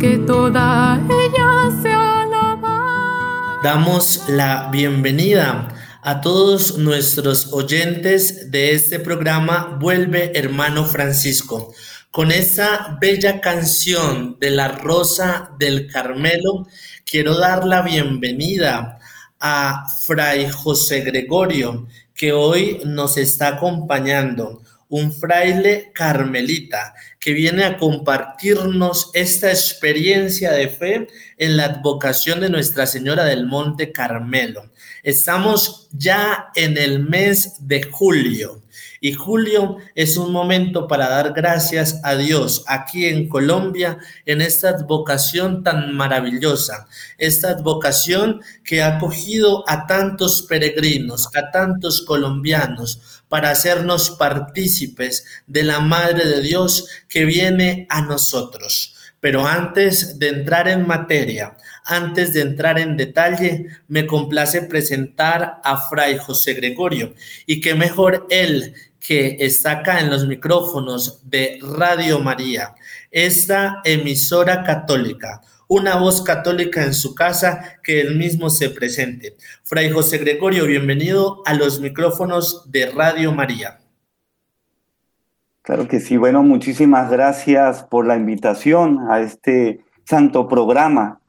que toda ella sea alabada. Damos la bienvenida a todos nuestros oyentes de este programa Vuelve Hermano Francisco con esa bella canción de la Rosa del Carmelo, quiero dar la bienvenida a Fray José Gregorio, que hoy nos está acompañando, un fraile carmelita que viene a compartirnos esta experiencia de fe en la advocación de Nuestra Señora del Monte Carmelo. Estamos ya en el mes de julio y julio es un momento para dar gracias a Dios aquí en Colombia en esta advocación tan maravillosa, esta advocación que ha acogido a tantos peregrinos, a tantos colombianos para hacernos partícipes de la Madre de Dios que viene a nosotros. Pero antes de entrar en materia, antes de entrar en detalle, me complace presentar a Fray José Gregorio y que mejor él que está acá en los micrófonos de Radio María, esta emisora católica, una voz católica en su casa, que él mismo se presente. Fray José Gregorio, bienvenido a los micrófonos de Radio María. Claro que sí, bueno, muchísimas gracias por la invitación a este santo programa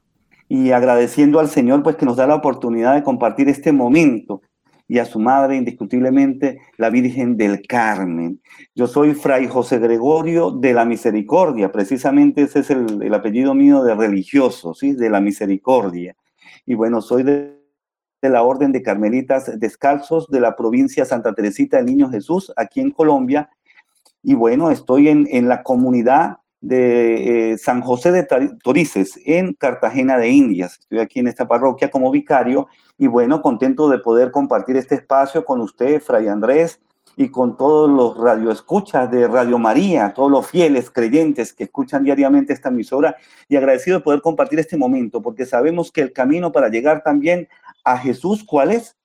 y agradeciendo al Señor pues que nos da la oportunidad de compartir este momento y a su madre, indiscutiblemente, la Virgen del Carmen. Yo soy Fray José Gregorio de la Misericordia, precisamente ese es el, apellido mío de religioso, ¿sí? de la Misericordia. Y bueno, soy de, la Orden de Carmelitas Descalzos de la provincia Santa Teresita del Niño Jesús, aquí en Colombia. Y bueno, estoy en, en la comunidad de eh, San José de Torices, en Cartagena de Indias. Estoy aquí en esta parroquia como vicario y bueno, contento de poder compartir este espacio con usted, Fray Andrés, y con todos los radioescuchas de Radio María, todos los fieles creyentes que escuchan diariamente esta emisora y agradecido de poder compartir este momento, porque sabemos que el camino para llegar también a Jesús, ¿cuál es?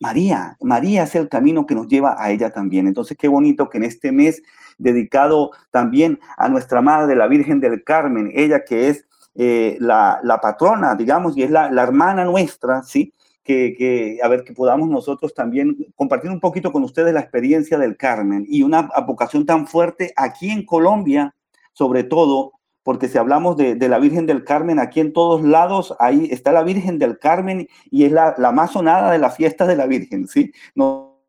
María, María es el camino que nos lleva a ella también. Entonces, qué bonito que en este mes dedicado también a nuestra Madre, la Virgen del Carmen, ella que es eh, la, patrona, digamos, y es la, hermana nuestra, ¿sí? Que, que, a ver, que podamos nosotros también compartir un poquito con ustedes la experiencia del Carmen y una vocación tan fuerte aquí en Colombia, sobre todo porque si hablamos de, la Virgen del Carmen, aquí en todos lados, ahí está la Virgen del Carmen y es la, más sonada de las fiestas de la Virgen, ¿sí? No,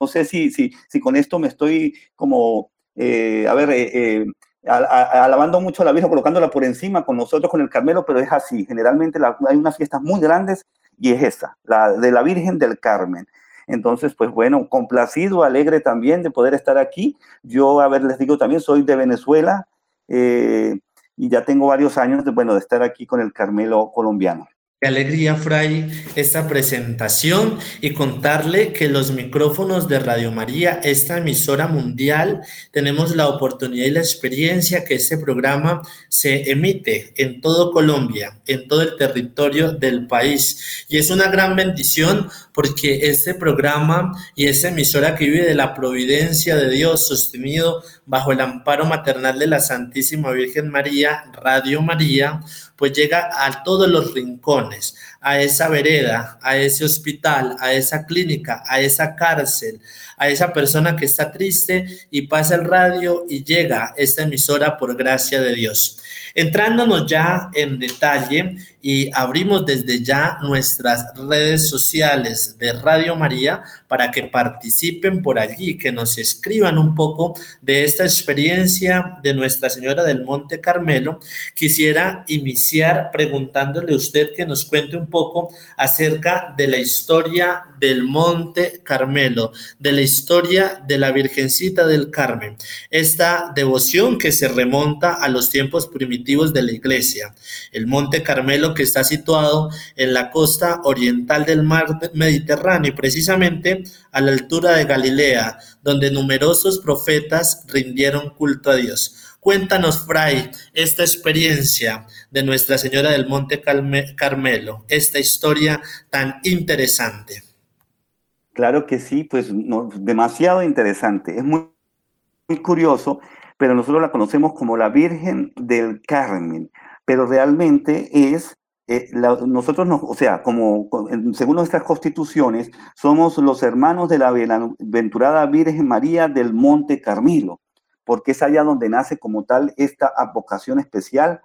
no sé si, si, si con esto me estoy como, eh, a ver, eh, eh, alabando mucho a la Virgen, colocándola por encima con nosotros, con el Carmelo, pero es así. Generalmente hay unas fiestas muy grandes y es esa, la de la Virgen del Carmen. Entonces, pues bueno, complacido, alegre también de poder estar aquí. Yo, a ver, les digo también, soy de Venezuela, y ya tengo varios años de, bueno, de estar aquí con el Carmelo colombiano. Qué alegría, Fray, esta presentación y contarle que los micrófonos de Radio María, esta emisora mundial, tenemos la oportunidad y la experiencia que este programa se emite en todo Colombia, en todo el territorio del país. Y es una gran bendición porque este programa y esta emisora que vive de la providencia de Dios, sostenido bajo el amparo maternal de la Santísima Virgen María, Radio María, pues llega a todos los rincones, a esa vereda, a ese hospital, a esa clínica, a esa cárcel, a esa persona que está triste y pasa el radio y llega esta emisora por gracia de Dios. Entrándonos ya en detalle y abrimos desde ya nuestras redes sociales de Radio María para que participen por allí, que nos escriban un poco de esta experiencia de Nuestra Señora del Monte Carmelo. Quisiera iniciar preguntándole a usted que nos cuente un poco acerca de la historia del Monte Carmelo, de la historia de la Virgencita del Carmen, esta devoción que se remonta a los tiempos primitivos de la iglesia. El Monte Carmelo que está situado en la costa oriental del mar Mediterráneo y precisamente a la altura de Galilea, donde numerosos profetas rindieron culto a Dios. Cuéntanos, Fray, esta experiencia de Nuestra Señora del Monte Carmelo, esta historia tan interesante. Claro que sí, pues demasiado interesante. Es muy, muy curioso, pero nosotros la conocemos como la Virgen del Carmen, pero realmente es eh, nosotros, no, o sea, como según nuestras constituciones, somos los hermanos de la bienaventurada Virgen María del Monte Carmelo, porque es allá donde nace como tal esta vocación especial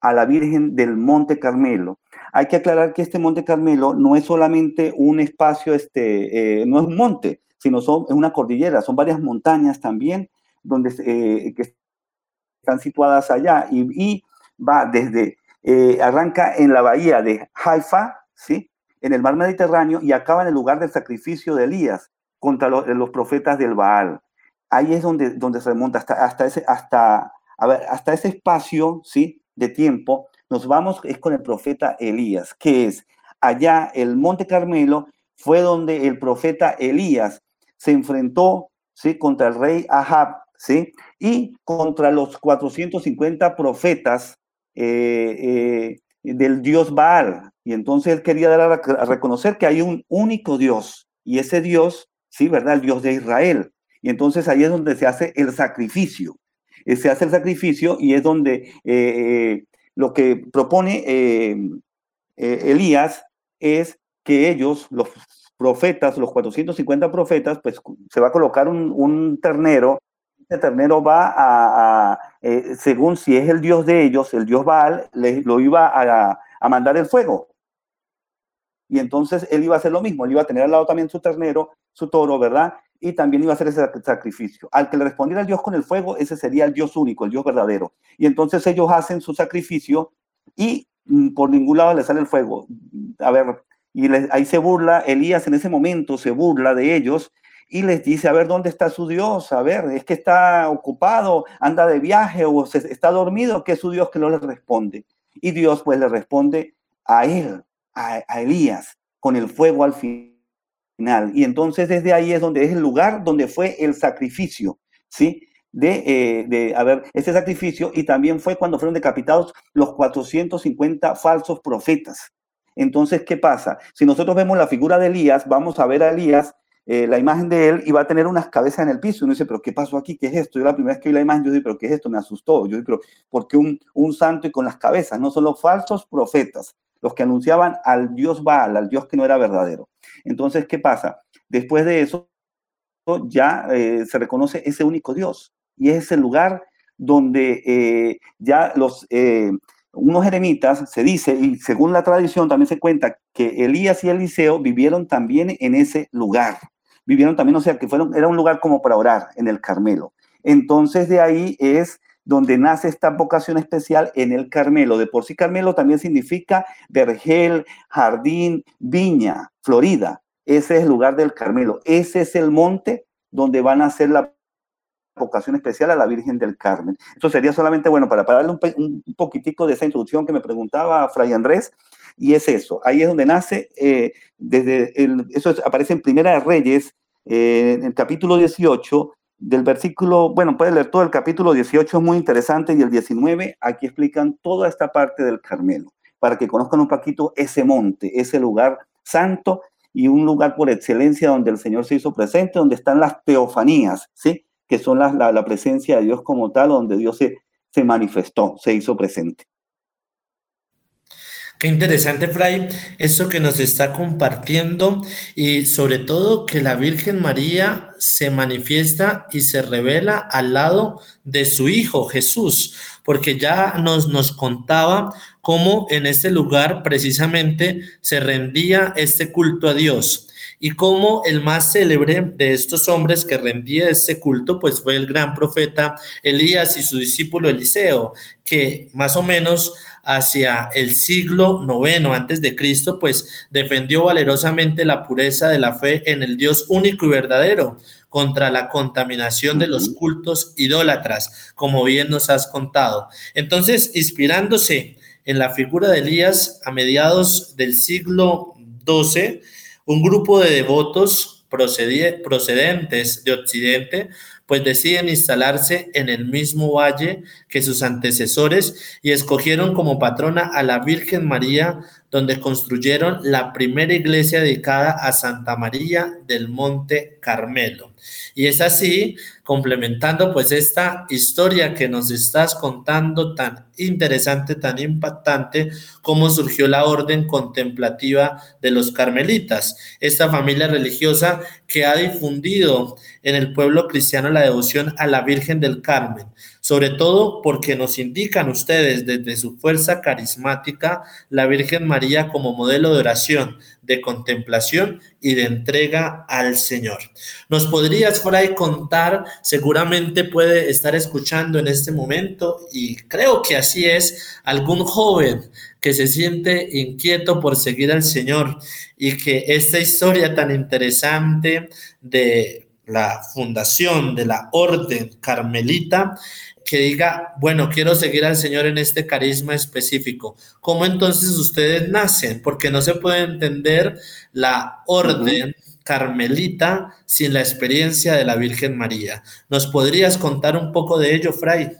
a la Virgen del Monte Carmelo. Hay que aclarar que este Monte Carmelo no es solamente un espacio, este, eh, no es un monte, sino son, es una cordillera, son varias montañas también donde eh, están situadas allá y va desde eh, arranca en la bahía de Haifa, ¿sí? en el mar Mediterráneo, y acaba en el lugar del sacrificio de Elías contra los, los profetas del Baal. Ahí es donde, donde se remonta hasta, hasta, ese, hasta, a ver, hasta ese espacio ¿sí? de tiempo. Nos vamos, es con el profeta Elías, que es allá el Monte Carmelo, fue donde el profeta Elías se enfrentó ¿sí? contra el rey Ahab, ¿sí? y contra los 450 profetas eh, eh, del dios Baal. Y entonces él quería dar a, reconocer que hay un único Dios. Y ese Dios, sí, ¿verdad? El Dios de Israel. Y entonces ahí es donde se hace el sacrificio. Eh, se hace el sacrificio y es donde lo que propone Elías es que ellos, los profetas, los 450 profetas, pues se va a colocar un, un ternero este ternero va a, eh, según si es el dios de ellos, el dios Baal, le, lo iba a, a, mandar el fuego. Y entonces él iba a hacer lo mismo, él iba a tener al lado también su ternero, su toro, ¿verdad? Y también iba a hacer ese sacrificio. Al que le respondiera el Dios con el fuego, ese sería el Dios único, el Dios verdadero. Y entonces ellos hacen su sacrificio y mm, por ningún lado le sale el fuego. A ver, y ahí se burla, Elías en ese momento se burla de ellos y les dice, a ver, ¿dónde está su Dios? A ver, es que está ocupado, anda de viaje o está dormido, que es su Dios que no le responde. Y Dios pues le responde a él, a, Elías, con el fuego al final. Y entonces desde ahí es donde es el lugar donde fue el sacrificio, ¿sí? De, eh, de, a ver, este sacrificio y también fue cuando fueron decapitados los 450 falsos profetas. Entonces, ¿qué pasa? Si nosotros vemos la figura de Elías, vamos a ver a Elías eh, la imagen de él y va a tener unas cabezas en el piso. Uno dice, pero ¿qué pasó aquí? ¿Qué es esto? Yo la primera vez que vi la imagen, yo dije, pero ¿qué es esto? Me asustó. Yo dije, pero ¿por qué un, un santo y con las cabezas? No son los falsos profetas, los que anunciaban al Dios Baal, al Dios que no era verdadero. Entonces, ¿qué pasa? Después de eso, ya eh, se reconoce ese único Dios. Y es el lugar donde eh, ya los unos eremitas, se dice, y según la tradición también se cuenta, que Elías y Eliseo vivieron también en ese lugar vivieron también, o sea, que fueron, era un lugar como para orar en el Carmelo. Entonces de ahí es donde nace esta vocación especial en el Carmelo. De por sí Carmelo también significa vergel, jardín, viña, Florida. Ese es el lugar del Carmelo. Ese es el monte donde van a hacer la vocación especial a la Virgen del Carmen. Esto sería solamente, bueno, para, para darle un, poquitico de esa introducción que me preguntaba Fray Andrés, y es eso, ahí es donde nace, eh, desde el, eso aparece en Primera de Reyes, eh, en el capítulo 18, del versículo, bueno, puede leer todo el capítulo 18, es muy interesante, y el 19, aquí explican toda esta parte del Carmelo, para que conozcan un poquito ese monte, ese lugar santo y un lugar por excelencia donde el Señor se hizo presente, donde están las teofanías, ¿sí? Que son la, la, la presencia de Dios como tal, donde Dios se, se manifestó, se hizo presente. Qué interesante, Fray, eso que nos está compartiendo y sobre todo que la Virgen María se manifiesta y se revela al lado de su Hijo Jesús, porque ya nos, nos contaba cómo en este lugar precisamente se rendía este culto a Dios y cómo el más célebre de estos hombres que rendía este culto, pues fue el gran profeta Elías y su discípulo Eliseo, que más o menos hacia el siglo noveno antes de Cristo, pues defendió valerosamente la pureza de la fe en el Dios único y verdadero contra la contaminación de los cultos idólatras, como bien nos has contado. Entonces, inspirándose en la figura de Elías a mediados del siglo XII, un grupo de devotos procedentes de Occidente pues deciden instalarse en el mismo valle que sus antecesores y escogieron como patrona a la Virgen María, donde construyeron la primera iglesia dedicada a Santa María del Monte Carmelo. Y es así, complementando pues esta historia que nos estás contando tan interesante, tan impactante, cómo surgió la orden contemplativa de los carmelitas, esta familia religiosa que ha difundido en el pueblo cristiano la devoción a la Virgen del Carmen, sobre todo porque nos indican ustedes desde su fuerza carismática la Virgen María como modelo de oración, de contemplación y de entrega al Señor. ¿Nos podrías por ahí contar? Seguramente puede estar escuchando en este momento y creo que así es algún joven que se siente inquieto por seguir al Señor y que esta historia tan interesante de la fundación de la orden carmelita que diga, bueno, quiero seguir al Señor en este carisma específico. ¿Cómo entonces ustedes nacen? Porque no se puede entender la orden carmelita sin la experiencia de la Virgen María. ¿Nos podrías contar un poco de ello, Fray?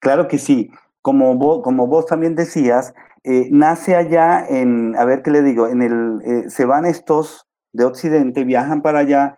Claro que sí. Como vos, como vos también decías, eh, nace allá en, a ver qué le digo, en el, eh, se van estos de Occidente, viajan para allá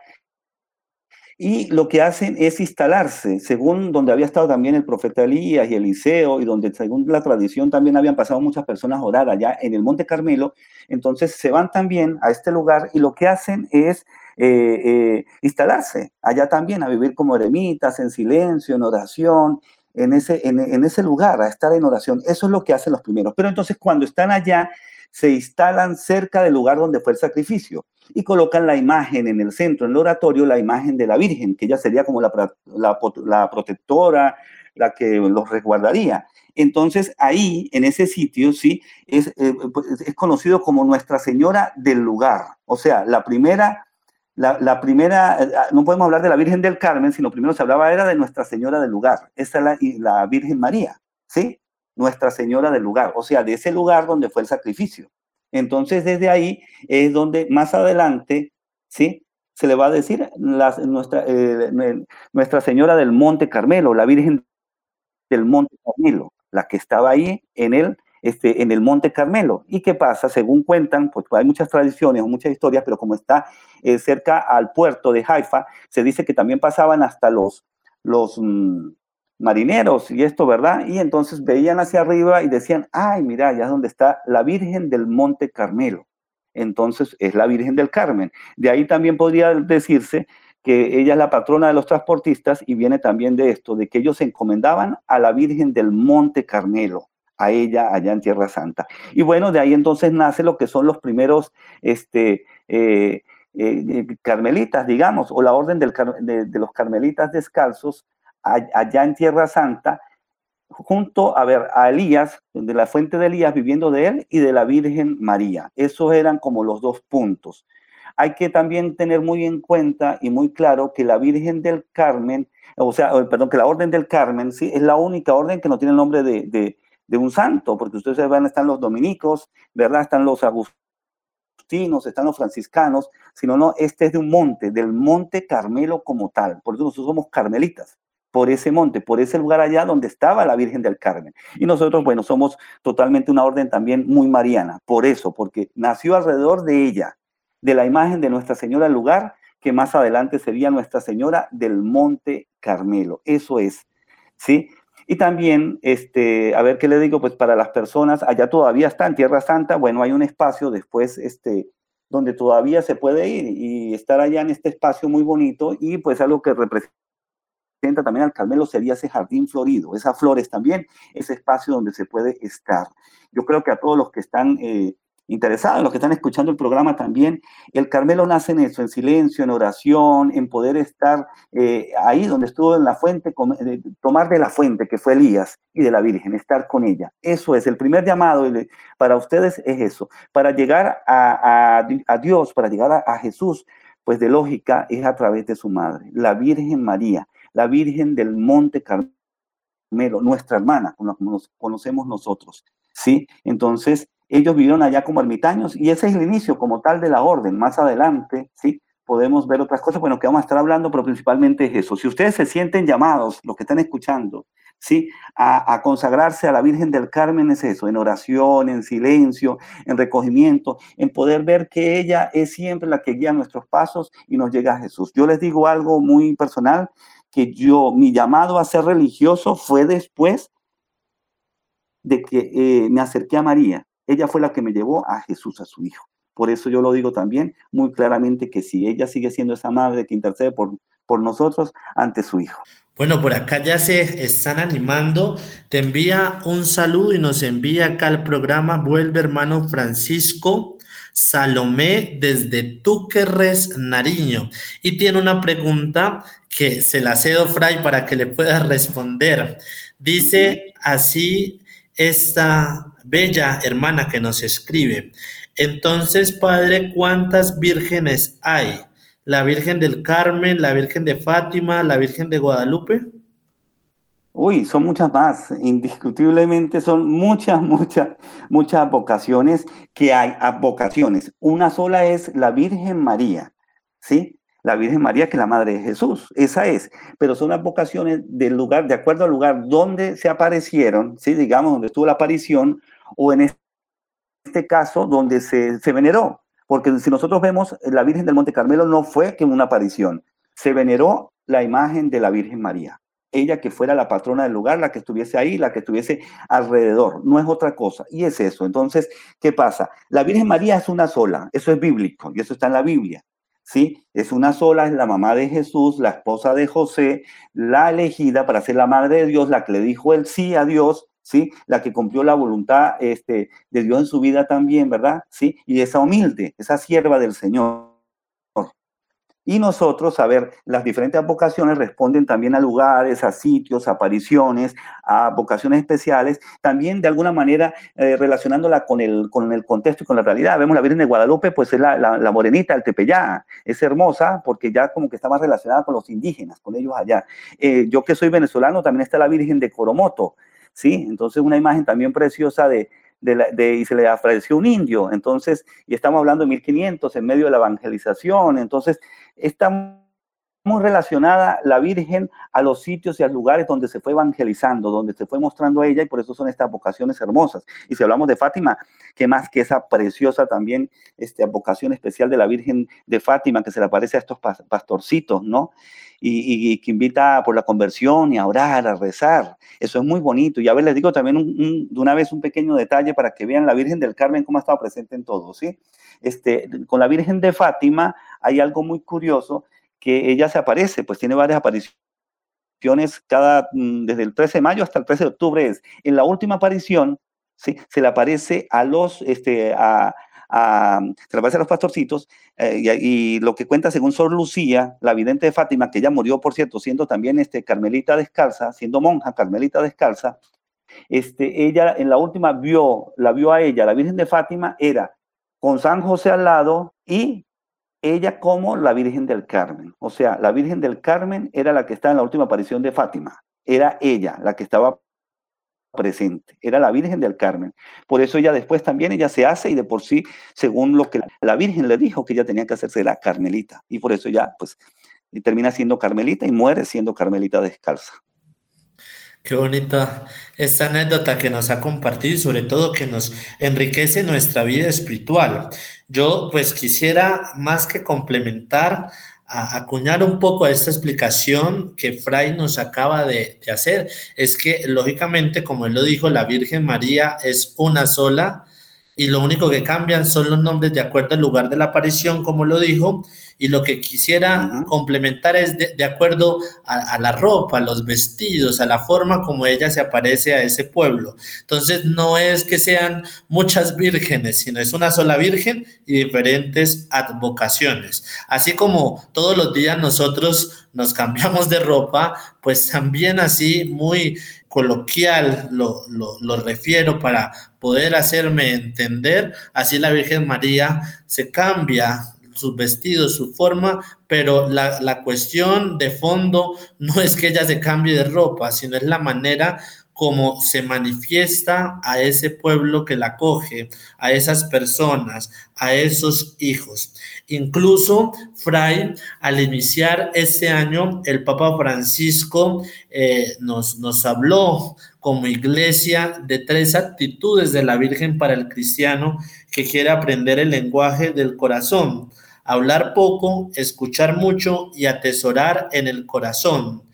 y lo que hacen es instalarse, según donde había estado también el profeta Elías y Eliseo, y donde según la tradición también habían pasado muchas personas a orar allá en el Monte Carmelo, entonces se van también a este lugar y lo que hacen es eh, eh, instalarse allá también, a vivir como eremitas, en silencio, en oración, en ese, en ese lugar, a estar en oración. Eso es lo que hacen los primeros. Pero entonces cuando están allá, se instalan cerca del lugar donde fue el sacrificio y colocan la imagen en el centro, en el oratorio, la imagen de la Virgen, que ella sería como la, la, protectora, la que los resguardaría. Entonces ahí, en ese sitio, sí, es, eh, pues, es conocido como Nuestra Señora del lugar. O sea, la primera, la, primera, eh, no podemos hablar de la Virgen del Carmen, sino primero se hablaba era de Nuestra Señora del lugar. Esa es la, la Virgen María, ¿sí? Nuestra Señora del lugar, o sea, de ese lugar donde fue el sacrificio. Entonces, desde ahí es donde más adelante, ¿sí? Se le va a decir nuestra, eh, nuestra Señora del Monte Carmelo, la Virgen del Monte Carmelo, la que estaba ahí en el, este, en el Monte Carmelo. ¿Y qué pasa? Según cuentan, pues hay muchas tradiciones o muchas historias, pero como está eh, cerca al puerto de Haifa, se dice que también pasaban hasta los, los, mm, marineros y esto, ¿verdad? Y entonces veían hacia arriba y decían, ay, mira, ya es donde está la Virgen del Monte Carmelo. Entonces es la Virgen del Carmen. De ahí también podría decirse que ella es la patrona de los transportistas y viene también de esto, de que ellos se encomendaban a la Virgen del Monte Carmelo, a ella allá en Tierra Santa. Y bueno, de ahí entonces nace lo que son los primeros este, eh, eh, carmelitas, digamos, o la orden de los carmelitas descalzos, allá en Tierra Santa, junto a ver a Elías, de la fuente de Elías viviendo de él y de la Virgen María. Esos eran como los dos puntos. Hay que también tener muy en cuenta y muy claro que la Virgen del Carmen, o sea, perdón, que la Orden del Carmen, sí, es la única orden que no tiene el nombre de, de, un santo, porque ustedes ven, están los dominicos, ¿verdad? Están los agustinos, están los franciscanos, sino no, este es de un monte, del monte Carmelo como tal, por eso nosotros somos carmelitas por ese monte, por ese lugar allá donde estaba la Virgen del Carmen. Y nosotros, bueno, somos totalmente una orden también muy mariana, por eso, porque nació alrededor de ella, de la imagen de Nuestra Señora del lugar, que más adelante sería Nuestra Señora del Monte Carmelo. Eso es, ¿sí? Y también, este, a ver qué le digo, pues para las personas, allá todavía está en Tierra Santa, bueno, hay un espacio después, este, donde todavía se puede ir y estar allá en este espacio muy bonito y pues algo que representa también al Carmelo sería ese jardín florido, esas flores también, ese espacio donde se puede estar. Yo creo que a todos los que están eh, interesados, los que están escuchando el programa también, el Carmelo nace en eso, en silencio, en oración, en poder estar eh, ahí donde estuvo en la fuente, eh, tomar de la fuente que fue Elías y de la Virgen, estar con ella. Eso es, el primer llamado para ustedes es eso, para llegar a, Dios, para llegar a, a Jesús, pues de lógica es a través de su madre, la Virgen María la Virgen del Monte Carmelo, nuestra hermana, como nos conocemos nosotros, ¿sí? Entonces, ellos vivieron allá como ermitaños y ese es el inicio como tal de la orden. Más adelante, ¿sí? podemos ver otras cosas, bueno, que vamos a estar hablando, pero principalmente es eso. Si ustedes se sienten llamados, los que están escuchando, ¿sí? A, consagrarse a la Virgen del Carmen es eso, en oración, en silencio, en recogimiento, en poder ver que ella es siempre la que guía nuestros pasos y nos llega a Jesús. Yo les digo algo muy personal, que yo, mi llamado a ser religioso fue después de que eh, me acerqué a María. Ella fue la que me llevó a Jesús, a su Hijo. Por eso yo lo digo también muy claramente que si ella sigue siendo esa madre que intercede por, por nosotros ante su Hijo. Bueno, por acá ya se están animando. Te envía un saludo y nos envía acá al programa Vuelve hermano Francisco Salomé desde Túquerres, Nariño. Y tiene una pregunta que se la cedo, Fray, para que le pueda responder. Dice así esta bella hermana que nos escribe. Entonces, Padre, ¿cuántas vírgenes hay? la Virgen del Carmen, la Virgen de Fátima, la Virgen de Guadalupe? Uy, son muchas más, indiscutiblemente son muchas, muchas, muchas vocaciones que hay, vocaciones. Una sola es la Virgen María, ¿sí? La Virgen María que es la Madre de Jesús, esa es, pero son las vocaciones del lugar, de acuerdo al lugar donde se aparecieron, ¿sí? Digamos, donde estuvo la aparición, o en este caso, donde se, se veneró. Porque si nosotros vemos, la Virgen del Monte Carmelo no fue que una aparición, se veneró la imagen de la Virgen María. Ella que fuera la patrona del lugar, la que estuviese ahí, la que estuviese alrededor, no es otra cosa. Y es eso. Entonces, ¿qué pasa? La Virgen María es una sola, eso es bíblico y eso está en la Biblia. ¿sí? Es una sola, es la mamá de Jesús, la esposa de José, la elegida para ser la madre de Dios, la que le dijo el sí a Dios, ¿sí? La que cumplió la voluntad este, de Dios en su vida también, ¿verdad? ¿Sí? Y esa humilde, esa sierva del Señor. Y nosotros, a ver, las diferentes vocaciones responden también a lugares, a sitios, a apariciones, a vocaciones especiales, también de alguna manera eh, relacionándola con el, con el contexto y con la realidad. Vemos la Virgen de Guadalupe, pues es la, la, morenita, el tepeyá, es hermosa porque ya como que está más relacionada con los indígenas, con ellos allá. Eh, yo que soy venezolano, también está la Virgen de Coromoto, ¿sí? Entonces una imagen también preciosa de, de, y se le apareció un indio, entonces, y estamos hablando de 1500 en medio de la evangelización, entonces está muy relacionada la Virgen a los sitios y a lugares donde se fue evangelizando, donde se fue mostrando a ella, y por eso son estas vocaciones hermosas. Y si hablamos de Fátima, que más que esa preciosa también esta vocación especial de la Virgen de Fátima, que se le aparece a estos pastorcitos, ¿no? y, que invita por la conversión y a orar, a rezar. Eso es muy bonito. Y a ver, les digo también de una vez un pequeño detalle para que vean la Virgen del Carmen cómo ha estado presente en todo, ¿sí? Este, con la Virgen de Fátima hay algo muy curioso que ella se aparece, pues tiene varias apariciones cada, mm, desde el 13 de mayo hasta el 13 de octubre es. En la última aparición, ¿sí? Se le aparece a los, este, a, a, se los pastorcitos, eh, y, lo que cuenta según Sor Lucía, la vidente de Fátima, que ella murió, por cierto, siendo también este, carmelita descalza, siendo monja carmelita descalza, este, ella en la última vio, la vio a ella, la Virgen de Fátima, era con San José al lado y ella como la Virgen del Carmen. O sea, la Virgen del Carmen era la que está en la última aparición de Fátima. Era ella la que estaba presente, era la Virgen del Carmen. Por eso ella después también ella se hace y de por sí, según lo que la Virgen le dijo, que ella tenía que hacerse la Carmelita. Y por eso ya, pues, termina siendo Carmelita y muere siendo Carmelita descalza. Qué bonita esta anécdota que nos ha compartido y sobre todo que nos enriquece nuestra vida espiritual. Yo pues quisiera más que complementar acuñar un poco a esta explicación que Fray nos acaba de, de, hacer. Es que, lógicamente, como él lo dijo, la Virgen María es una sola y lo único que cambian son los nombres de acuerdo al lugar de la aparición, como lo dijo, y lo que quisiera complementar es de, acuerdo a, la ropa, a los vestidos, a la forma como ella se aparece a ese pueblo. Entonces no es que sean muchas vírgenes, sino es una sola virgen y diferentes advocaciones. Así como todos los días nosotros nos cambiamos de ropa, pues también así muy coloquial lo, lo, lo, refiero para poder hacerme entender, así la Virgen María se cambia sus vestidos, su forma, pero la, cuestión de fondo no es que ella se cambie de ropa, sino es la manera como se manifiesta a ese pueblo que la coge, a esas personas, a esos hijos. Incluso Fray, al iniciar este año, el Papa Francisco eh, nos, nos habló como iglesia de tres actitudes de la Virgen para el cristiano que quiere aprender el lenguaje del corazón. Hablar poco, escuchar mucho y atesorar en el corazón.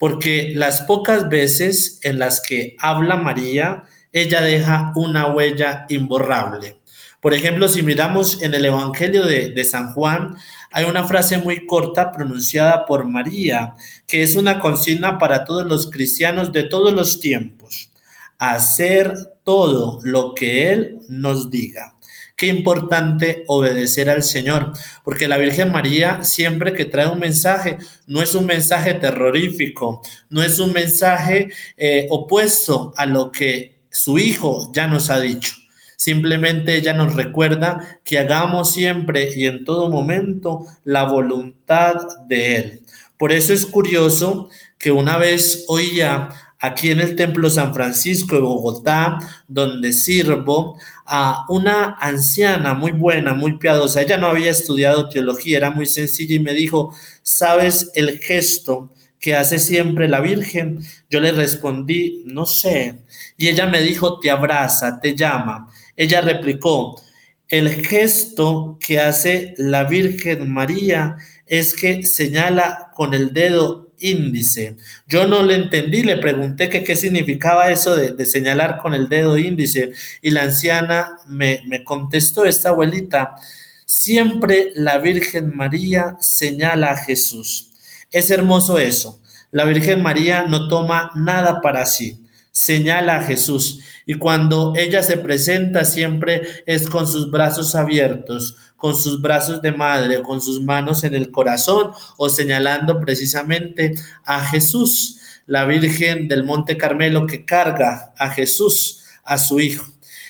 Porque las pocas veces en las que habla María, ella deja una huella imborrable. Por ejemplo, si miramos en el Evangelio de, San Juan, hay una frase muy corta pronunciada por María, que es una consigna para todos los cristianos de todos los tiempos. Hacer todo lo que Él nos diga. Qué importante obedecer al Señor, porque la Virgen María siempre que trae un mensaje, no es un mensaje terrorífico, no es un mensaje eh, opuesto a lo que su Hijo ya nos ha dicho. Simplemente ella nos recuerda que hagamos siempre y en todo momento la voluntad de Él. Por eso es curioso que una vez oía aquí en el Templo San Francisco de Bogotá, donde sirvo, a una anciana muy buena, muy piadosa. Ella no había estudiado teología, era muy sencilla y me dijo, ¿sabes el gesto que hace siempre la Virgen? Yo le respondí, no sé. Y ella me dijo, te abraza, te llama. Ella replicó, el gesto que hace la Virgen María es que señala con el dedo índice. Yo no le entendí, le pregunté que qué significaba eso de, señalar con el dedo índice y la anciana me, me contestó, esta abuelita, siempre la Virgen María señala a Jesús. Es hermoso eso. La Virgen María no toma nada para sí, señala a Jesús. Y cuando ella se presenta siempre es con sus brazos abiertos, con sus brazos de madre, con sus manos en el corazón o señalando precisamente a Jesús, la Virgen del Monte Carmelo que carga a Jesús, a su Hijo.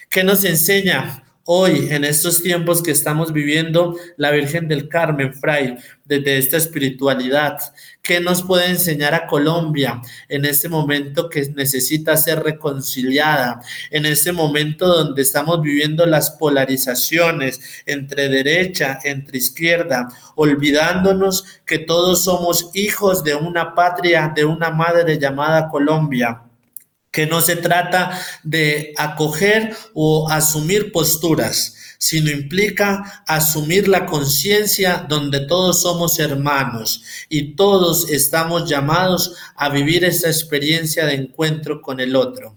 ¿Qué nos enseña hoy, en estos tiempos que estamos viviendo, la Virgen del Carmen, Fray, desde esta espiritualidad? ¿Qué nos puede enseñar a Colombia en este momento que necesita ser reconciliada? En este momento donde estamos viviendo las polarizaciones entre derecha, entre izquierda, olvidándonos que todos somos hijos de una patria, de una madre llamada Colombia que no se trata de acoger o asumir posturas, sino implica asumir la conciencia donde todos somos hermanos y todos estamos llamados a vivir esa experiencia de encuentro con el otro.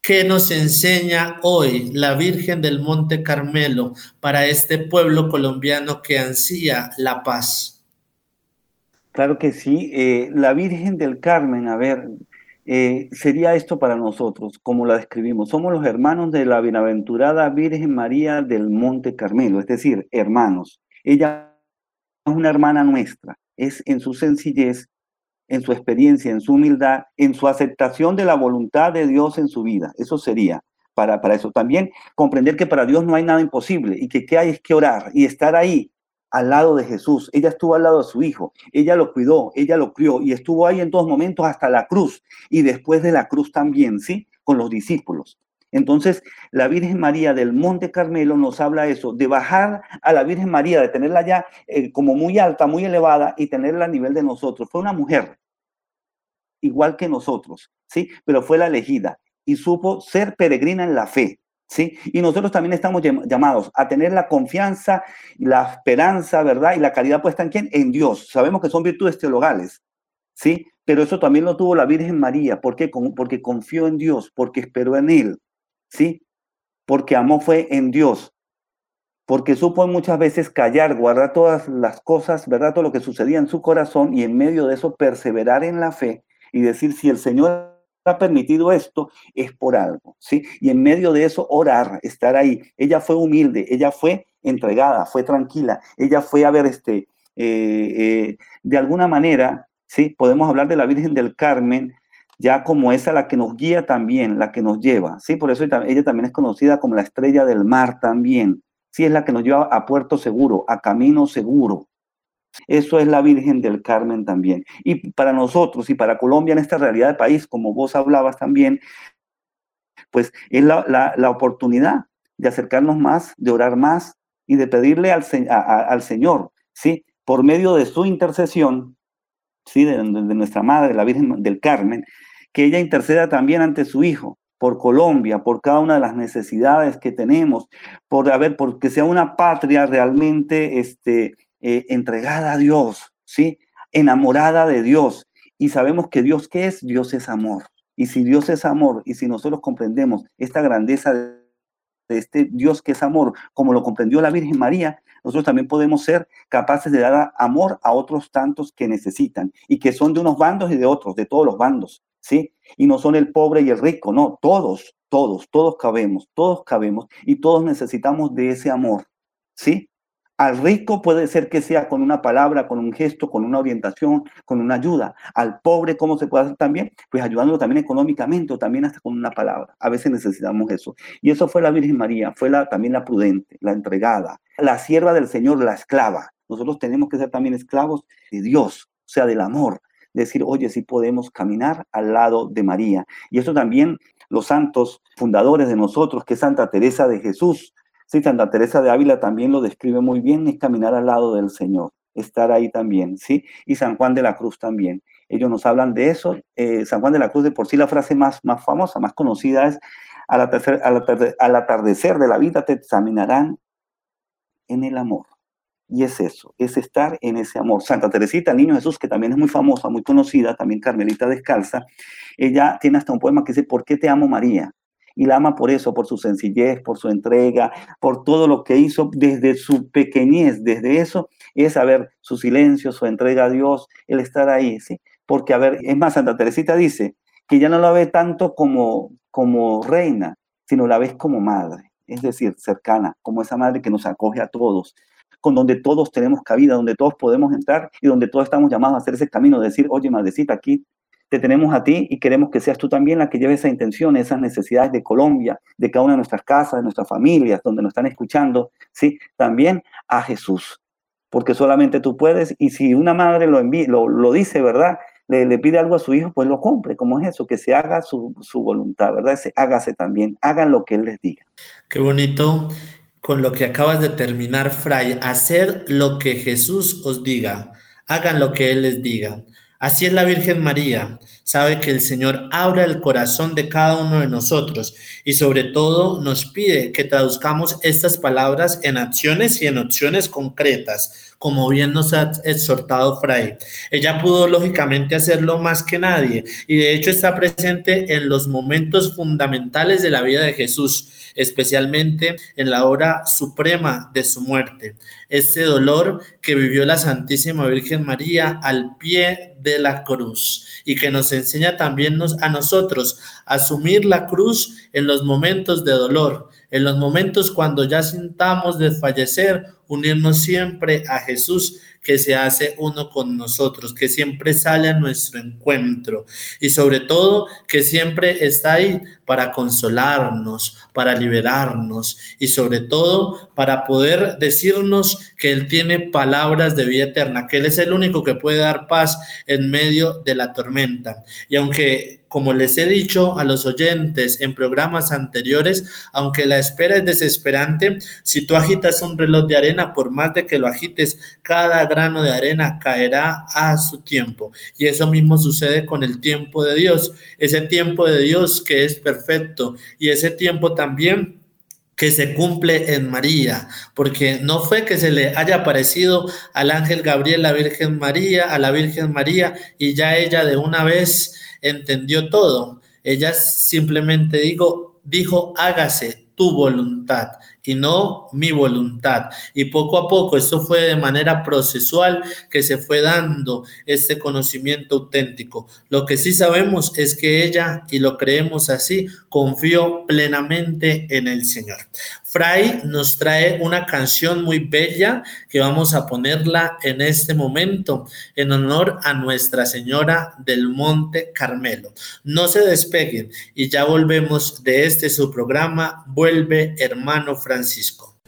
¿Qué nos enseña hoy la Virgen del Monte Carmelo para este pueblo colombiano que ansía la paz? Claro que sí, eh, la Virgen del Carmen, a ver, eh, sería esto para nosotros, como la describimos. Somos los hermanos de la bienaventurada Virgen María del Monte Carmelo, es decir, hermanos. Ella es una hermana nuestra, es en su sencillez, en su experiencia, en su humildad, en su aceptación de la voluntad de Dios en su vida. Eso sería para, para eso. También comprender que para Dios no hay nada imposible y que qué hay es que orar y estar ahí al lado de Jesús, ella estuvo al lado de su hijo, ella lo cuidó, ella lo crió y estuvo ahí en todos momentos hasta la cruz y después de la cruz también, ¿sí? Con los discípulos. Entonces, la Virgen María del Monte Carmelo nos habla eso, de bajar a la Virgen María, de tenerla ya eh, como muy alta, muy elevada y tenerla a nivel de nosotros. Fue una mujer igual que nosotros, ¿sí? Pero fue la elegida y supo ser peregrina en la fe. ¿Sí? Y nosotros también estamos llamados a tener la confianza, la esperanza, ¿verdad? Y la caridad puesta en quién? En Dios. Sabemos que son virtudes teologales, ¿sí? Pero eso también lo tuvo la Virgen María. ¿Por qué? Porque confió en Dios, porque esperó en Él, ¿sí? Porque amó fue en Dios. Porque supo muchas veces callar, guardar todas las cosas, ¿verdad? Todo lo que sucedía en su corazón y en medio de eso perseverar en la fe y decir, si el Señor ha permitido esto es por algo, ¿sí? Y en medio de eso orar, estar ahí. Ella fue humilde, ella fue entregada, fue tranquila, ella fue a ver, este, eh, eh, de alguna manera, ¿sí? Podemos hablar de la Virgen del Carmen, ya como esa la que nos guía también, la que nos lleva, ¿sí? Por eso ella también es conocida como la estrella del mar también, ¿sí? Es la que nos lleva a puerto seguro, a camino seguro, Eso es la Virgen del Carmen también. Y para nosotros y para Colombia en esta realidad de país, como vos hablabas también, pues es la, oportunidad de acercarnos más, de orar más y de pedirle al, al Señor, ¿sí? Por medio de su intercesión, ¿sí? De, nuestra Madre, la Virgen del Carmen, que ella interceda también ante su Hijo, por Colombia, por cada una de las necesidades que tenemos, por haber, porque sea una patria realmente este, eh, entregada a Dios, ¿sí? Enamorada de Dios. Y sabemos que Dios, ¿qué es? Dios es amor. Y si Dios es amor, y si nosotros comprendemos esta grandeza de este Dios que es amor, como lo comprendió la Virgen María, nosotros también podemos ser capaces de dar amor a otros tantos que necesitan y que son de unos bandos y de otros, de todos los bandos, ¿sí? Y no son el pobre y el rico, no, todos, todos, todos cabemos, todos cabemos y todos necesitamos de ese amor, ¿sí? Al rico puede ser que sea con una palabra, con un gesto, con una orientación, con una ayuda. Al pobre, ¿cómo se puede hacer también? Pues ayudándolo también económicamente o también hasta con una palabra. A veces necesitamos eso. Y eso fue la Virgen María, fue la, también la prudente, la entregada, la sierva del Señor, la esclava. Nosotros tenemos que ser también esclavos de Dios, o sea, del amor. Decir, oye, sí podemos caminar al lado de María. Y eso también los santos fundadores de nosotros, que es Santa Teresa de Jesús, Sí, Santa Teresa de Ávila también lo describe muy bien, es caminar al lado del Señor, estar ahí también, ¿sí? Y San Juan de la Cruz también. Ellos nos hablan de eso. Eh, San Juan de la Cruz, de por sí, la frase más, más famosa, más conocida es, al, al atardecer de la vida te examinarán en el amor. Y es eso, es estar en ese amor. Santa Teresita, Niño Jesús, que también es muy famosa, muy conocida, también Carmelita Descalza, ella tiene hasta un poema que dice, ¿por qué te amo María? Y la ama por eso, por su sencillez, por su entrega, por todo lo que hizo desde su pequeñez, desde eso, es, a ver, su silencio, su entrega a Dios, el estar ahí, ¿sí? Porque, a ver, es más, Santa Teresita dice que ya no la ve tanto como, como reina, sino la ves como madre, es decir, cercana, como esa madre que nos acoge a todos, con donde todos tenemos cabida, donde todos podemos entrar y donde todos estamos llamados a hacer ese camino, de decir, oye, madrecita, aquí te tenemos a ti y queremos que seas tú también la que lleve esa intención, esas necesidades de Colombia, de cada una de nuestras casas, de nuestras familias, donde nos están escuchando, ¿sí? También a Jesús, porque solamente tú puedes y si una madre lo, lo, lo dice, ¿verdad? Le, le, pide algo a su hijo, pues lo compre, como es eso, que se haga su, su voluntad, ¿verdad? Se, hágase también, hagan lo que Él les diga. Qué bonito con lo que acabas de terminar, Fray, hacer lo que Jesús os diga, hagan lo que Él les diga. Así es la Virgen María. Sabe que el Señor abra el corazón de cada uno de nosotros y sobre todo nos pide que traduzcamos estas palabras en acciones y en opciones concretas, como bien nos ha exhortado Fray. Ella pudo lógicamente hacerlo más que nadie y de hecho está presente en los momentos fundamentales de la vida de Jesús especialmente en la hora suprema de su muerte. Este dolor que vivió la Santísima Virgen María al pie de la cruz y que nos enseña también a nosotros a asumir la cruz en los momentos de dolor, en los momentos cuando ya sintamos desfallecer, unirnos siempre a Jesús que se hace uno con nosotros, que siempre sale a nuestro encuentro y sobre todo que siempre está ahí para consolarnos, para liberarnos y sobre todo para poder decirnos que Él tiene palabras de vida eterna, que Él es el único que puede dar paz en medio de la tormenta. Y aunque como les he dicho a los oyentes en programas anteriores, aunque la espera es desesperante, si tú agitas un reloj de arena, por más de que lo agites, cada grano de arena caerá a su tiempo. Y eso mismo sucede con el tiempo de Dios, ese tiempo de Dios que es perfecto y ese tiempo también que se cumple en María, porque no fue que se le haya aparecido al ángel Gabriel, la Virgen María, a la Virgen María, y ya ella de una vez entendió todo. Ella simplemente digo, dijo, hágase tu voluntad y no mi voluntad. Y poco a poco, esto fue de manera procesual que se fue dando este conocimiento auténtico. Lo que sí sabemos es que ella, y lo creemos así, confió plenamente en el Señor. Fray nos trae una canción muy bella que vamos a ponerla en este momento en honor a Nuestra Señora del Monte Carmelo. No se despeguen y ya volvemos de este su programa Vuelve Hermano Francisco.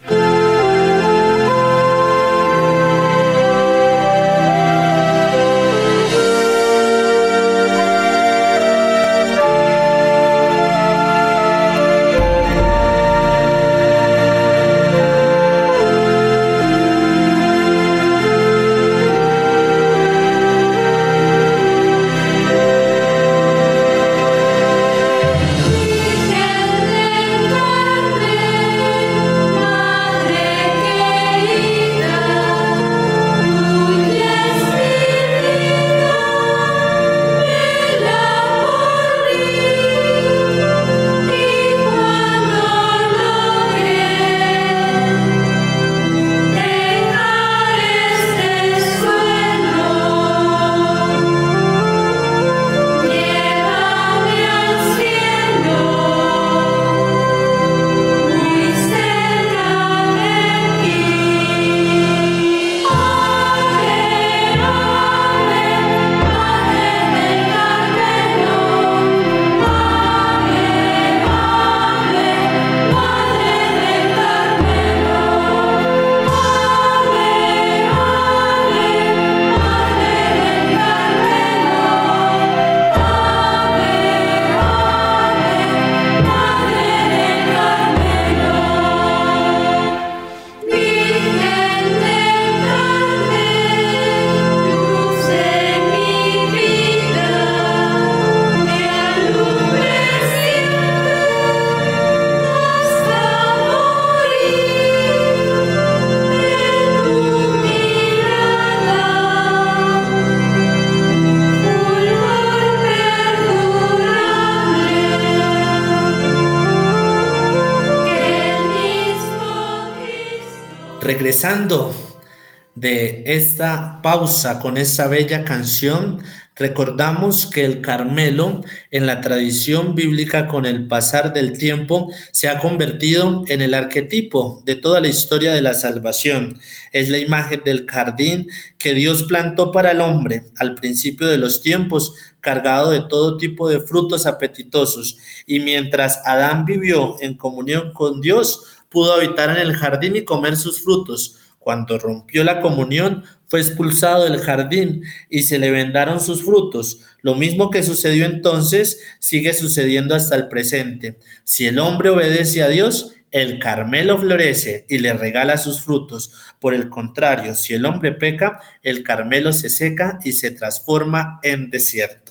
De esta pausa con esta bella canción, recordamos que el Carmelo en la tradición bíblica con el pasar del tiempo se ha convertido en el arquetipo de toda la historia de la salvación. Es la imagen del jardín que Dios plantó para el hombre al principio de los tiempos, cargado de todo tipo de frutos apetitosos. Y mientras Adán vivió en comunión con Dios, pudo habitar en el jardín y comer sus frutos. Cuando rompió la comunión, fue expulsado del jardín y se le vendaron sus frutos. Lo mismo que sucedió entonces sigue sucediendo hasta el presente. Si el hombre obedece a Dios, el Carmelo florece y le regala sus frutos. Por el contrario, si el hombre peca, el Carmelo se seca y se transforma en desierto.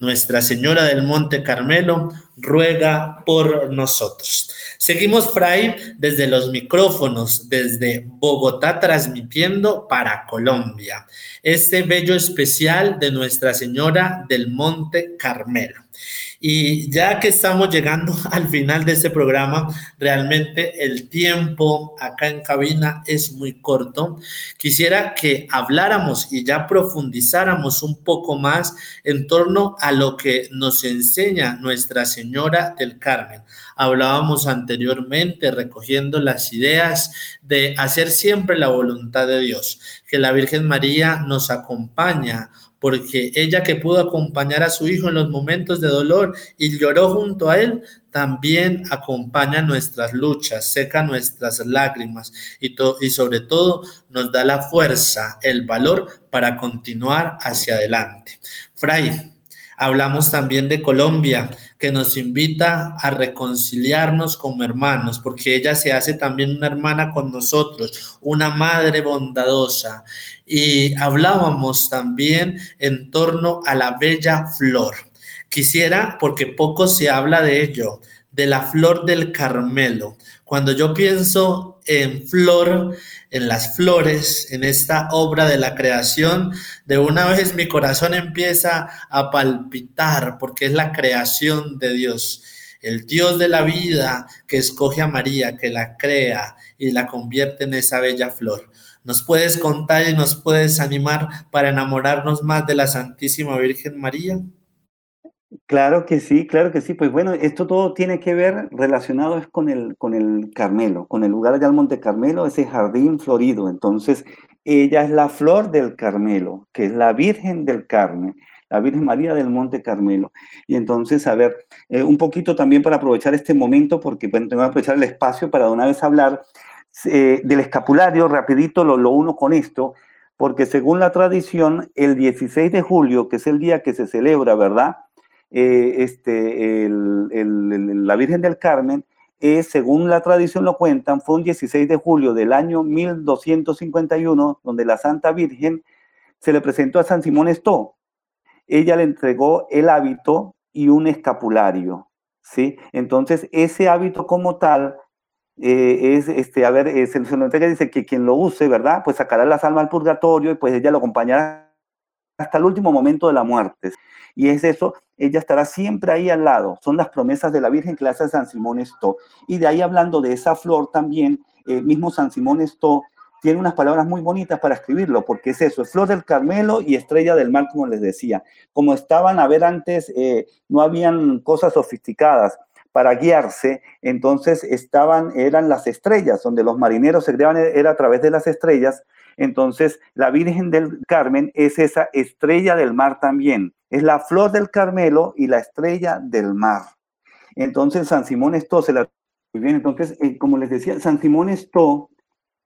Nuestra Señora del Monte Carmelo ruega por nosotros. Seguimos, Fray, desde los micrófonos, desde Bogotá, transmitiendo para Colombia. Este bello especial de Nuestra Señora del Monte Carmelo. Y ya que estamos llegando al final de este programa, realmente el tiempo acá en cabina es muy corto. Quisiera que habláramos y ya profundizáramos un poco más en torno a lo que nos enseña Nuestra Señora del Carmen. Hablábamos anteriormente recogiendo las ideas de hacer siempre la voluntad de Dios, que la Virgen María nos acompaña porque ella que pudo acompañar a su hijo en los momentos de dolor y lloró junto a él, también acompaña nuestras luchas, seca nuestras lágrimas y, y sobre todo nos da la fuerza, el valor para continuar hacia adelante. Fray, hablamos también de Colombia, que nos invita a reconciliarnos como hermanos, porque ella se hace también una hermana con nosotros, una madre bondadosa. Y hablábamos también en torno a la bella flor. Quisiera, porque poco se habla de ello, de la flor del Carmelo. Cuando yo pienso en flor, en las flores, en esta obra de la creación, de una vez mi corazón empieza a palpitar porque es la creación de Dios. El Dios de la vida que escoge a María, que la crea y la convierte en esa bella flor. ¿Nos puedes contar y nos puedes animar para enamorarnos más de la Santísima Virgen María? Claro que sí, claro que sí. Pues bueno, esto todo tiene que ver relacionado es con el, con el Carmelo, con el lugar allá al Monte Carmelo, ese jardín florido. Entonces, ella es la flor del Carmelo, que es la Virgen del Carmen, la Virgen María del Monte Carmelo. Y entonces, a ver, eh, un poquito también para aprovechar este momento, porque bueno, tengo que aprovechar el espacio para de una vez hablar eh, del escapulario, rapidito lo, lo uno con esto, porque según la tradición, el 16 de julio, que es el día que se celebra, ¿verdad? Eh, este, la Virgen del Carmen, es, según la tradición lo cuentan, fue un 16 de julio del año 1251, donde la Santa Virgen se le presentó a San Simón Esto. Ella le entregó el hábito y un escapulario, ¿sí? Entonces, ese hábito como tal eh, es, este, a ver, se, lo entrega, dice que quien lo use, ¿verdad? Pues sacará las almas al purgatorio y pues ella lo acompañará hasta el último momento de la muerte. Y es eso, ella estará siempre ahí al lado. Son las promesas de la Virgen que hace San Simón Esto. Y de ahí hablando de esa flor también, el mismo San Simón Esto tiene unas palabras muy bonitas para escribirlo, porque es eso, es flor del Carmelo y estrella del mar, como les decía. Como estaban a ver antes, eh, no habían cosas sofisticadas para guiarse, entonces estaban, eran las estrellas, donde los marineros se creaban, era a través de las estrellas, entonces, la Virgen del Carmen es esa estrella del mar también. Es la flor del Carmelo y la estrella del mar. Entonces, San Simón Esto se la... Muy bien, entonces, eh, como les decía, San Simón Esto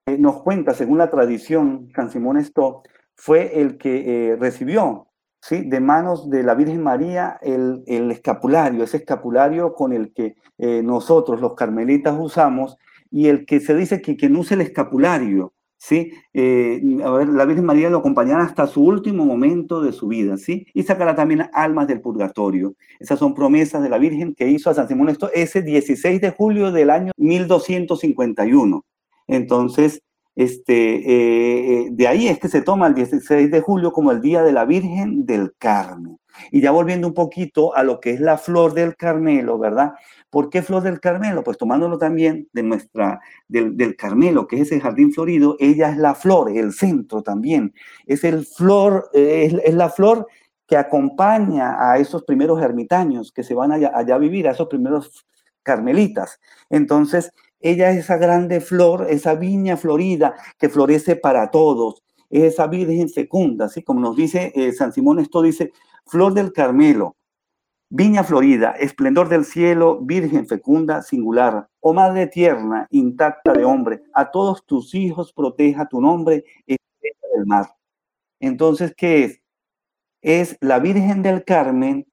eh, nos cuenta, según la tradición, San Simón Esto fue el que eh, recibió ¿sí? de manos de la Virgen María el, escapulario, ese escapulario con el que nosotros los carmelitas usamos y el que se dice que quien use el escapulario ¿sí? Eh, a ver, la Virgen María lo acompañará hasta su último momento de su vida, ¿sí? Y sacará también almas del purgatorio. Esas son promesas de la Virgen que hizo a San Simón esto ese 16 de julio del año 1251. Entonces, este, eh, eh, de ahí es que se toma el 16 de julio como el Día de la Virgen del Carmen. Y ya volviendo un poquito a lo que es la flor del Carmelo, ¿verdad? ¿Por qué flor del Carmelo? Pues tomándolo también de nuestra, del, del, Carmelo, que es ese jardín florido, ella es la flor, el centro también. Es el flor, eh, es, la flor que acompaña a esos primeros ermitaños que se van allá, allá a vivir, a esos primeros carmelitas. Entonces, ella es esa grande flor, esa viña florida que florece para todos. Es esa virgen fecunda, así como nos dice eh, San Simón, esto dice, flor del Carmelo, viña florida, esplendor del cielo, virgen fecunda, singular, oh madre tierna, intacta de hombre, a todos tus hijos proteja tu nombre, estrella del mar. Entonces, ¿qué es? Es la Virgen del Carmen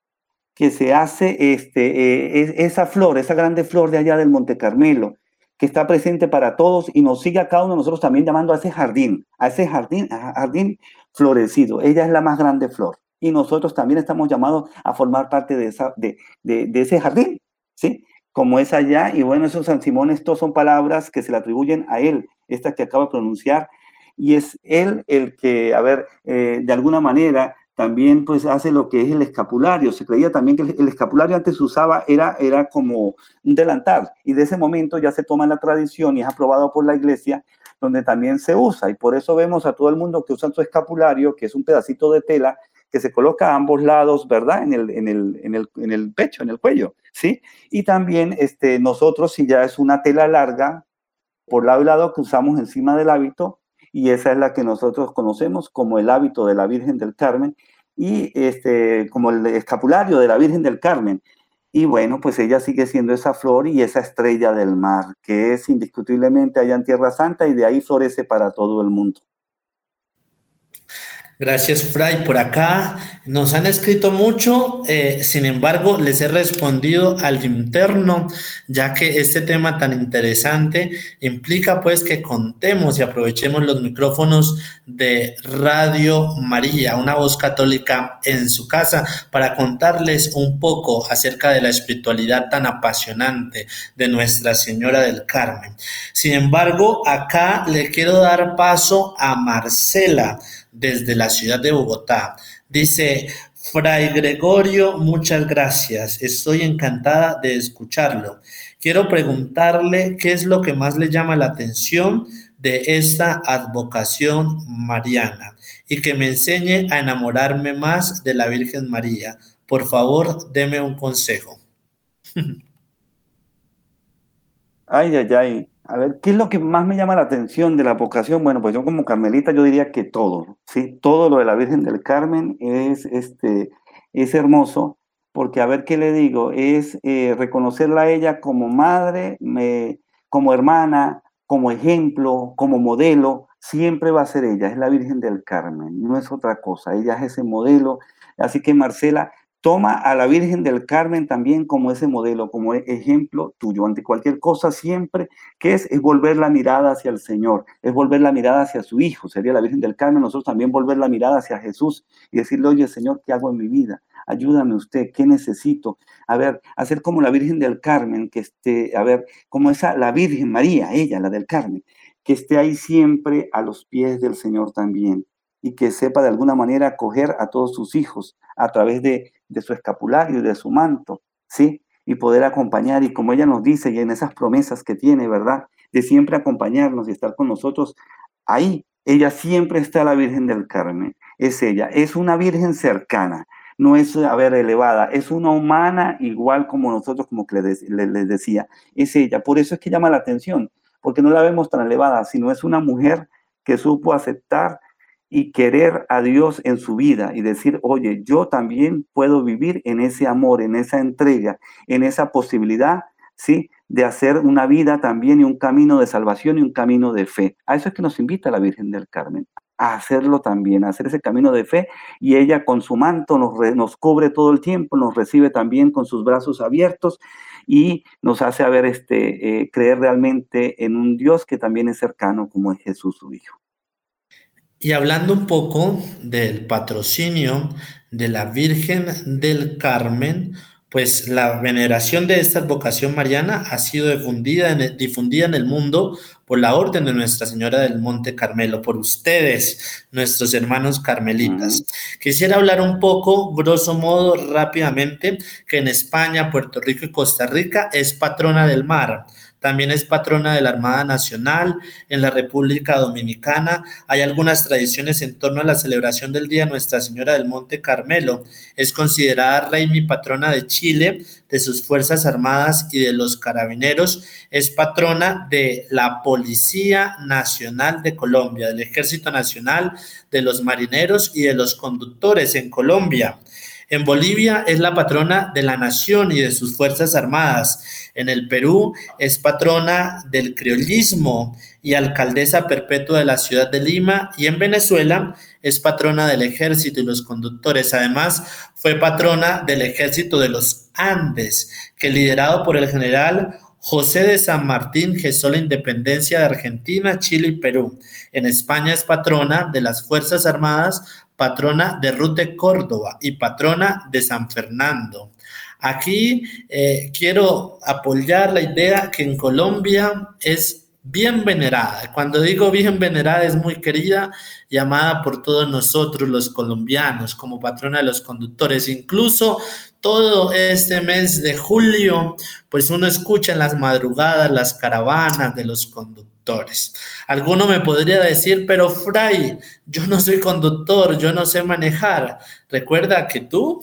que se hace este, eh, esa flor, esa grande flor de allá del Monte Carmelo, que está presente para todos y nos sigue a cada uno de nosotros también llamando a ese jardín, a ese jardín, jardín florecido. Ella es la más grande flor y nosotros también estamos llamados a formar parte de, esa, de, de, de ese jardín, ¿sí? Como es allá, y bueno, esos San Simón, estos son palabras que se le atribuyen a él, esta que acaba de pronunciar, y es él el que, a ver, eh, de alguna manera también pues hace lo que es el escapulario. Se creía también que el escapulario antes se usaba, era, era como un delantal, y de ese momento ya se toma la tradición y es aprobado por la iglesia, donde también se usa, y por eso vemos a todo el mundo que usa su escapulario, que es un pedacito de tela que se coloca a ambos lados, ¿verdad? En el, en el, en el, en el pecho, en el cuello, ¿sí? Y también este, nosotros, si ya es una tela larga, por lado lado que usamos encima del hábito, y esa es la que nosotros conocemos como el hábito de la Virgen del Carmen y este, como el escapulario de la Virgen del Carmen. Y bueno, pues ella sigue siendo esa flor y esa estrella del mar, que es indiscutiblemente allá en Tierra Santa y de ahí florece para todo el mundo. Gracias, Fray. Por acá nos han escrito mucho, eh, sin embargo, les he respondido al interno, ya que este tema tan interesante implica pues que contemos y aprovechemos los micrófonos de Radio María, una voz católica en su casa, para contarles un poco acerca de la espiritualidad tan apasionante de Nuestra Señora del Carmen. Sin embargo, acá le quiero dar paso a Marcela desde la ciudad de Bogotá. Dice, Fray Gregorio, muchas gracias. Estoy encantada de escucharlo. Quiero preguntarle qué es lo que más le llama la atención de esta advocación mariana y que me enseñe a enamorarme más de la Virgen María. Por favor, deme un consejo. Ay, ay, ay. A ver, ¿qué es lo que más me llama la atención de la vocación? Bueno, pues yo como carmelita yo diría que todo, ¿sí? Todo lo de la Virgen del Carmen es, este, es hermoso, porque a ver qué le digo, es eh, reconocerla a ella como madre, me, como hermana, como ejemplo, como modelo, siempre va a ser ella, es la Virgen del Carmen, no es otra cosa, ella es ese modelo. Así que Marcela, Toma a la Virgen del Carmen también como ese modelo, como e-, ejemplo tuyo. Ante cualquier cosa siempre, que es? Es volver la mirada hacia el Señor, es volver la mirada hacia su Hijo, sería la Virgen del Carmen. Nosotros también volver la mirada hacia Jesús y decirle, oye Señor, ¿qué hago en mi vida? Ayúdame usted, ¿qué necesito? A ver, hacer como la Virgen del Carmen, que esté, a ver, como esa, la Virgen María, ella, la del Carmen, que esté ahí siempre a los pies del Señor también y que sepa de alguna manera acoger a todos sus hijos a través de de su escapulario y de su manto, ¿sí? Y poder acompañar, y como ella nos dice, y en esas promesas que tiene, ¿verdad? De siempre acompañarnos y estar con nosotros, ahí ella siempre está la Virgen del Carmen, es ella, es una Virgen cercana, no es, a ver, elevada, es una humana igual como nosotros, como que les, les decía, es ella, por eso es que llama la atención, porque no la vemos tan elevada, sino es una mujer que supo aceptar y querer a Dios en su vida y decir, oye, yo también puedo vivir en ese amor, en esa entrega, en esa posibilidad, ¿sí? De hacer una vida también y un camino de salvación y un camino de fe. A eso es que nos invita la Virgen del Carmen, a hacerlo también, a hacer ese camino de fe y ella con su manto nos, nos cubre todo el tiempo, nos recibe también con sus brazos abiertos y nos hace a ver este, eh, creer realmente en un Dios que también es cercano como es Jesús su Hijo. Y hablando un poco del patrocinio de la Virgen del Carmen, pues la veneración de esta advocación mariana ha sido difundida en, el, difundida en el mundo por la orden de Nuestra Señora del Monte Carmelo, por ustedes, nuestros hermanos carmelitas. Quisiera hablar un poco, grosso modo, rápidamente, que en España, Puerto Rico y Costa Rica es patrona del mar. También es patrona de la Armada Nacional. En la República Dominicana hay algunas tradiciones en torno a la celebración del Día Nuestra Señora del Monte Carmelo. Es considerada reina y patrona de Chile, de sus Fuerzas Armadas y de los Carabineros. Es patrona de la Policía Nacional de Colombia, del Ejército Nacional, de los Marineros y de los Conductores en Colombia. En Bolivia es la patrona de la nación y de sus Fuerzas Armadas. En el Perú es patrona del criollismo y alcaldesa perpetua de la ciudad de Lima. Y en Venezuela es patrona del ejército y los conductores. Además, fue patrona del ejército de los Andes, que liderado por el general José de San Martín gestó la independencia de Argentina, Chile y Perú. En España es patrona de las Fuerzas Armadas patrona de Ruth de Córdoba y patrona de San Fernando. Aquí eh, quiero apoyar la idea que en Colombia es bien venerada. Cuando digo bien venerada es muy querida y amada por todos nosotros los colombianos como patrona de los conductores. Incluso todo este mes de julio, pues uno escucha en las madrugadas las caravanas de los conductores Alguno me podría decir, pero Fray, yo no soy conductor, yo no sé manejar. Recuerda que tú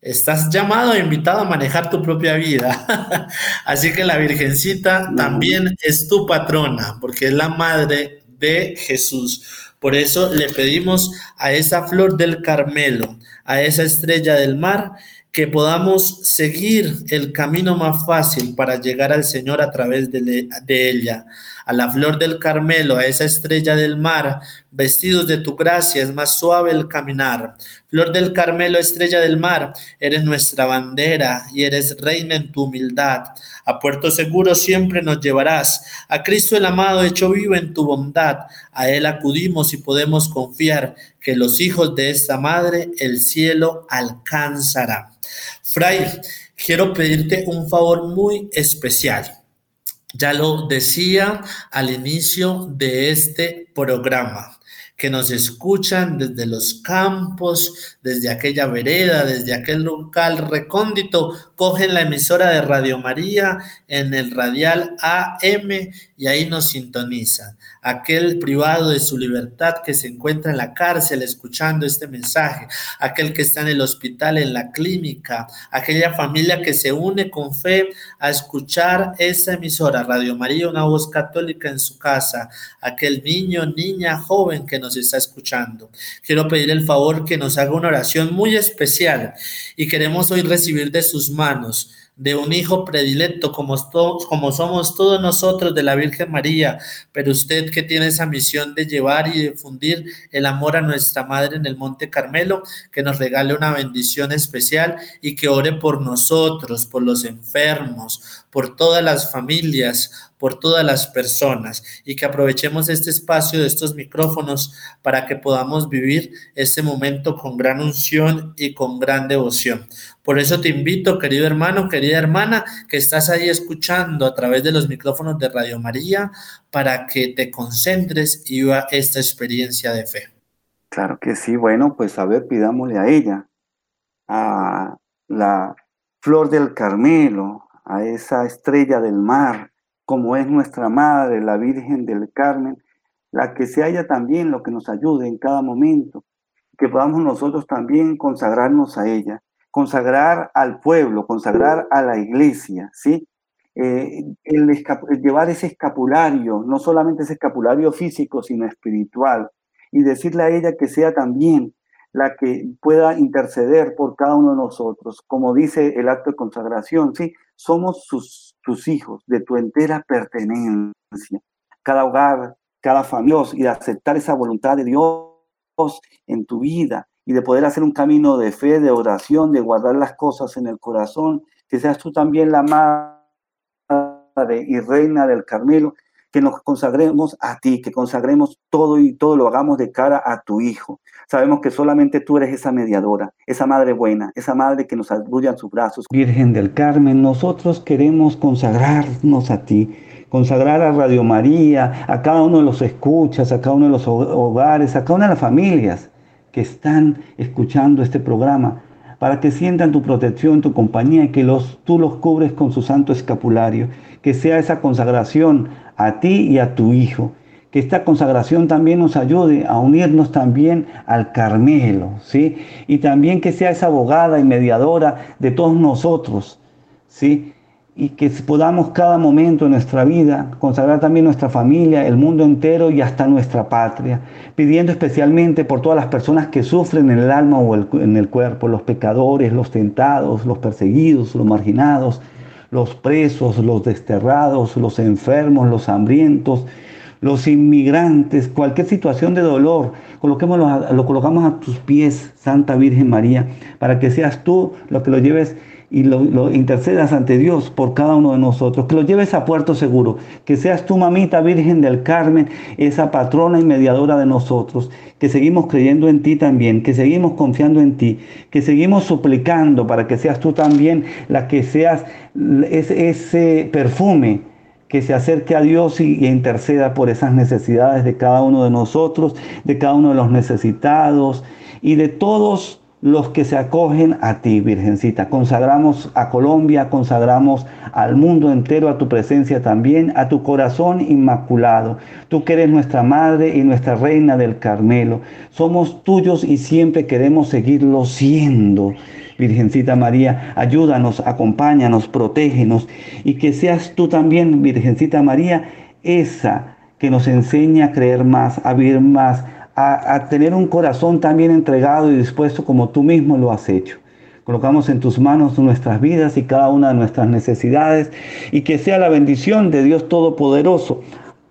estás llamado e invitado a manejar tu propia vida. Así que la Virgencita también es tu patrona, porque es la madre de Jesús. Por eso le pedimos a esa flor del Carmelo, a esa estrella del mar, que podamos seguir el camino más fácil para llegar al Señor a través de, de ella a la flor del Carmelo, a esa estrella del mar, vestidos de tu gracia, es más suave el caminar. Flor del Carmelo, estrella del mar, eres nuestra bandera y eres reina en tu humildad. A puerto seguro siempre nos llevarás. A Cristo el amado hecho vivo en tu bondad. A Él acudimos y podemos confiar que los hijos de esta madre el cielo alcanzará. Fray, quiero pedirte un favor muy especial. Ya lo decía al inicio de este programa, que nos escuchan desde los campos, desde aquella vereda, desde aquel local recóndito, cogen la emisora de Radio María en el radial AM y ahí nos sintonizan. Aquel privado de su libertad que se encuentra en la cárcel escuchando este mensaje, aquel que está en el hospital, en la clínica, aquella familia que se une con fe a escuchar esa emisora, Radio María, una voz católica en su casa, aquel niño, niña, joven que nos está escuchando. Quiero pedir el favor que nos haga una oración muy especial y queremos hoy recibir de sus manos de un hijo predilecto como, como somos todos nosotros de la Virgen María, pero usted que tiene esa misión de llevar y difundir el amor a nuestra Madre en el Monte Carmelo, que nos regale una bendición especial y que ore por nosotros, por los enfermos, por todas las familias, por todas las personas y que aprovechemos este espacio de estos micrófonos para que podamos vivir este momento con gran unción y con gran devoción. Por eso te invito, querido hermano, querida hermana, que estás ahí escuchando a través de los micrófonos de Radio María para que te concentres y viva esta experiencia de fe. Claro que sí, bueno, pues a ver, pidámosle a ella, a la flor del Carmelo, a esa estrella del mar, como es nuestra Madre, la Virgen del Carmen, la que se haya también lo que nos ayude en cada momento, que podamos nosotros también consagrarnos a ella, consagrar al pueblo, consagrar a la iglesia, ¿sí? Eh, el, llevar ese escapulario, no solamente ese escapulario físico, sino espiritual, y decirle a ella que sea también la que pueda interceder por cada uno de nosotros, como dice el acto de consagración, ¿sí? Somos sus tus hijos, de tu entera pertenencia. Cada hogar, cada familia, y de aceptar esa voluntad de Dios en tu vida y de poder hacer un camino de fe, de oración, de guardar las cosas en el corazón, que seas tú también la madre y reina del Carmelo, que nos consagremos a ti, que consagremos todo y todo lo hagamos de cara a tu Hijo. Sabemos que solamente tú eres esa mediadora, esa madre buena, esa madre que nos alude en sus brazos. Virgen del Carmen, nosotros queremos consagrarnos a ti. consagrar a Radio María, a cada uno de los escuchas, a cada uno de los hogares, a cada una de las familias que están escuchando este programa, para que sientan tu protección, tu compañía y que los, tú los cubres con su santo escapulario, que sea esa consagración a ti y a tu Hijo, que esta consagración también nos ayude a unirnos también al Carmelo, ¿sí? Y también que sea esa abogada y mediadora de todos nosotros, ¿sí? y que podamos cada momento de nuestra vida consagrar también nuestra familia, el mundo entero y hasta nuestra patria, pidiendo especialmente por todas las personas que sufren en el alma o en el cuerpo, los pecadores, los tentados, los perseguidos, los marginados, los presos, los desterrados, los enfermos, los hambrientos, los inmigrantes, cualquier situación de dolor, lo colocamos a tus pies, Santa Virgen María, para que seas tú lo que lo lleves y lo, intercedas ante Dios por cada uno de nosotros, que lo lleves a puerto seguro, que seas tu mamita Virgen del Carmen, esa patrona y mediadora de nosotros, que seguimos creyendo en ti también, que seguimos confiando en ti, que seguimos suplicando para que seas tú también la que seas ese, ese perfume que se acerque a Dios y, interceda por esas necesidades de cada uno de nosotros, de cada uno de los necesitados y de todos los que se acogen a ti, Virgencita. Consagramos a Colombia, consagramos al mundo entero a tu presencia también, a tu corazón inmaculado. Tú que eres nuestra Madre y nuestra Reina del Carmelo. Somos tuyos y siempre queremos seguirlo siendo. Virgencita María, ayúdanos, acompáñanos, protégenos y que seas tú también, Virgencita María, esa que nos enseña a creer más, a vivir más, a, tener un corazón también entregado y dispuesto como tú mismo lo has hecho. Colocamos en tus manos nuestras vidas y cada una de nuestras necesidades y que sea la bendición de Dios Todopoderoso,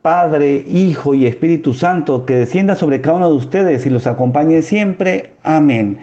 Padre, Hijo y Espíritu Santo, que descienda sobre cada uno de ustedes y los acompañe siempre. Amén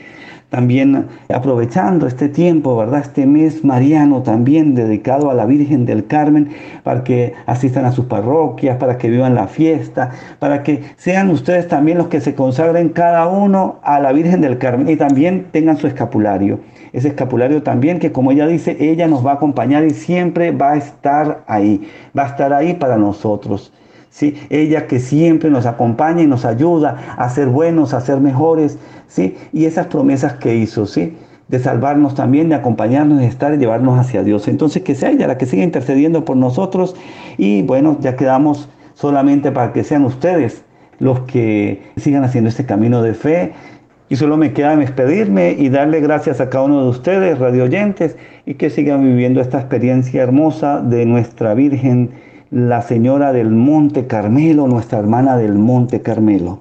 también aprovechando este tiempo, ¿verdad? Este mes mariano también dedicado a la Virgen del Carmen, para que asistan a sus parroquias, para que vivan la fiesta, para que sean ustedes también los que se consagren cada uno a la Virgen del Carmen y también tengan su escapulario. Ese escapulario también que como ella dice, ella nos va a acompañar y siempre va a estar ahí, va a estar ahí para nosotros. ¿Sí? Ella que siempre nos acompaña y nos ayuda a ser buenos, a ser mejores, ¿sí? Y esas promesas que hizo, ¿sí? De salvarnos también, de acompañarnos, de estar y llevarnos hacia Dios. Entonces que sea ella la que siga intercediendo por nosotros y bueno, ya quedamos solamente para que sean ustedes los que sigan haciendo este camino de fe. Y solo me queda despedirme y darle gracias a cada uno de ustedes, radio oyentes, y que sigan viviendo esta experiencia hermosa de nuestra Virgen la señora del Monte Carmelo, nuestra hermana del Monte Carmelo.